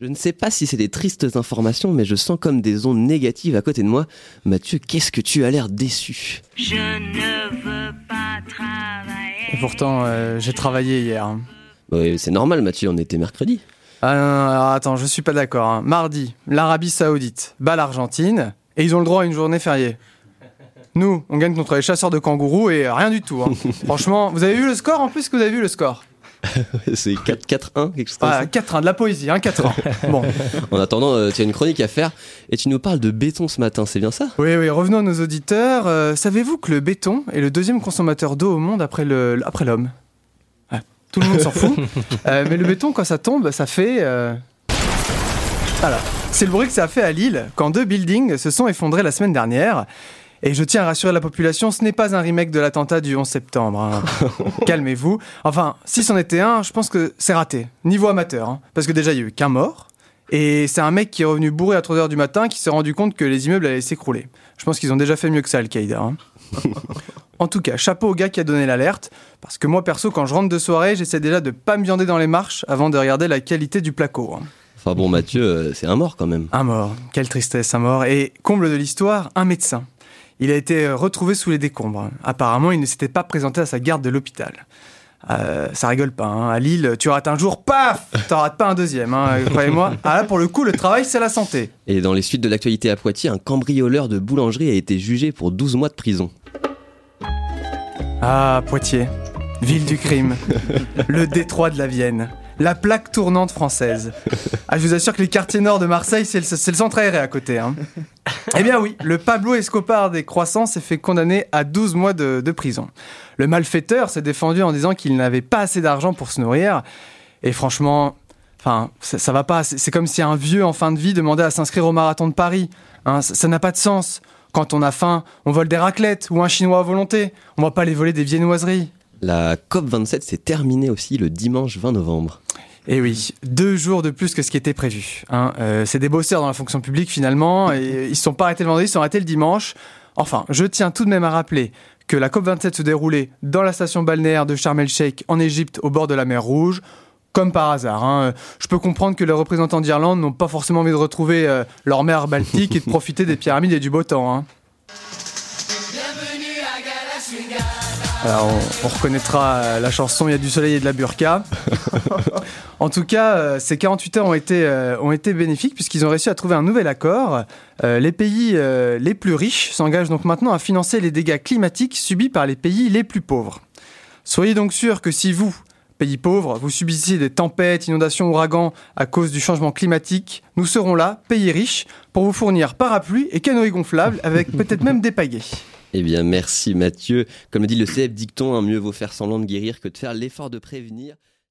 Je ne sais pas si c'est des tristes informations, mais je sens comme des ondes négatives à côté de moi. Mathieu, qu'est-ce que tu as l'air déçu? Je ne veux pas travailler. Et pourtant, euh, j'ai travaillé hier. hein. Oui, c'est normal, Mathieu, on était mercredi. Ah non, non, alors attends, je suis pas d'accord. hein. Mardi, l'Arabie Saoudite bat l'Argentine et ils ont le droit à une journée fériée. Nous, on gagne contre les chasseurs de kangourous et rien du tout. hein. Franchement, vous avez vu le score en plus que vous avez vu le score? c'est 4-4-1, quelque chose comme Ah, 4-1, de la poésie, hein, 4-1. Bon. En attendant, euh, tu as une chronique à faire et tu nous parles de béton ce matin, c'est bien ça? Oui, oui, revenons à nos auditeurs. Euh, Savez-vous que le béton est le deuxième consommateur d'eau au monde après le- après l'homme? Ah, Tout le monde s'en fout. Euh, mais le béton, quand ça tombe, ça fait... Voilà. C'est le bruit que ça a fait à Lille quand deux buildings se sont effondrés la semaine dernière. Et je tiens à rassurer la population, ce n'est pas un remake de l'attentat du 11 septembre. hein. Calmez-vous. Enfin, si c'en était un, je pense que c'est raté. Niveau amateur. hein. Parce que déjà, il y a eu qu'un mort. Et c'est un mec qui est revenu bourré à 3h du matin qui s'est rendu compte que les immeubles allaient s'écrouler. Je pense qu'ils ont déjà fait mieux que ça, Al-Qaïda. hein. en tout cas, chapeau au gars qui a donné l'alerte. Parce que moi, perso, quand je rentre de soirée, j'essaie déjà de pas me viander dans les marches avant de regarder la qualité du placo. Enfin bon, Mathieu, euh, c'est un mort quand même. Un mort, quelle tristesse, un mort. Et comble de l'histoire, un médecin. Il a été euh, retrouvé sous les décombres. Apparemment, il ne s'était pas présenté à sa garde de l'hôpital. Euh, ça rigole pas. hein. À Lille, tu rates un jour, paf T'en rates pas un deuxième, hein, croyez-moi. Ah là, pour le coup, le travail, c'est la santé. Et dans les suites de l'actualité à Poitiers, un cambrioleur de boulangerie a été jugé pour 12 mois de prison. Ah, Poitiers, ville du crime, le détroit de la Vienne, la plaque tournante française. Ah, je vous assure que les quartiers nord de Marseille, c'est le, c'est le centre aéré à côté. hein. Eh bien oui, le Pablo Escobar des croissants s'est fait condamner à 12 mois de, prison. Le malfaiteur s'est défendu en disant qu'il n'avait pas assez d'argent pour se nourrir. Et franchement, enfin, ça, ça va pas. C'est comme si un vieux en fin de vie demandait à s'inscrire au marathon de Paris. Hein, ça n'a pas de sens. Quand on a faim, on vole des raclettes ou un chinois à volonté. On va pas les voler des viennoiseries. La COP27 s'est terminée aussi le dimanche 20 novembre. Et Eh oui, deux jours de plus que ce qui était prévu. hein. Euh, c'est des bosseurs dans la fonction publique finalement, et ils se sont pas arrêtés le vendredi, ils se sont arrêtés le dimanche. Enfin, je tiens tout de même à rappeler que la COP27 se déroulait dans la station balnéaire de Sharm el-Sheikh en Égypte au bord de la mer Rouge. Comme par hasard. hein. Je peux comprendre que les représentants d'Irlande n'ont pas forcément envie de retrouver euh, leur mer Baltique et de profiter des pyramides et du beau temps. hein. Alors, on, on reconnaîtra euh, la chanson Il y a du soleil et de la burqa. en tout cas, euh, ces 48 heures ont été, euh, ont été bénéfiques puisqu'ils ont réussi à trouver un nouvel accord. Euh, les pays les plus riches s'engagent donc maintenant à financer les dégâts climatiques subis par les pays les plus pauvres. Soyez donc sûrs que si vous, pays pauvres, vous subissez des tempêtes, inondations, ouragans à cause du changement climatique, nous serons là, pays riches, pour vous fournir parapluies et canoës gonflables avec peut-être même des pagaies. Eh bien, merci Mathieu. Comme dit le célèbre dicton, hein, mieux vaut faire semblant de guérir que de faire l'effort de prévenir.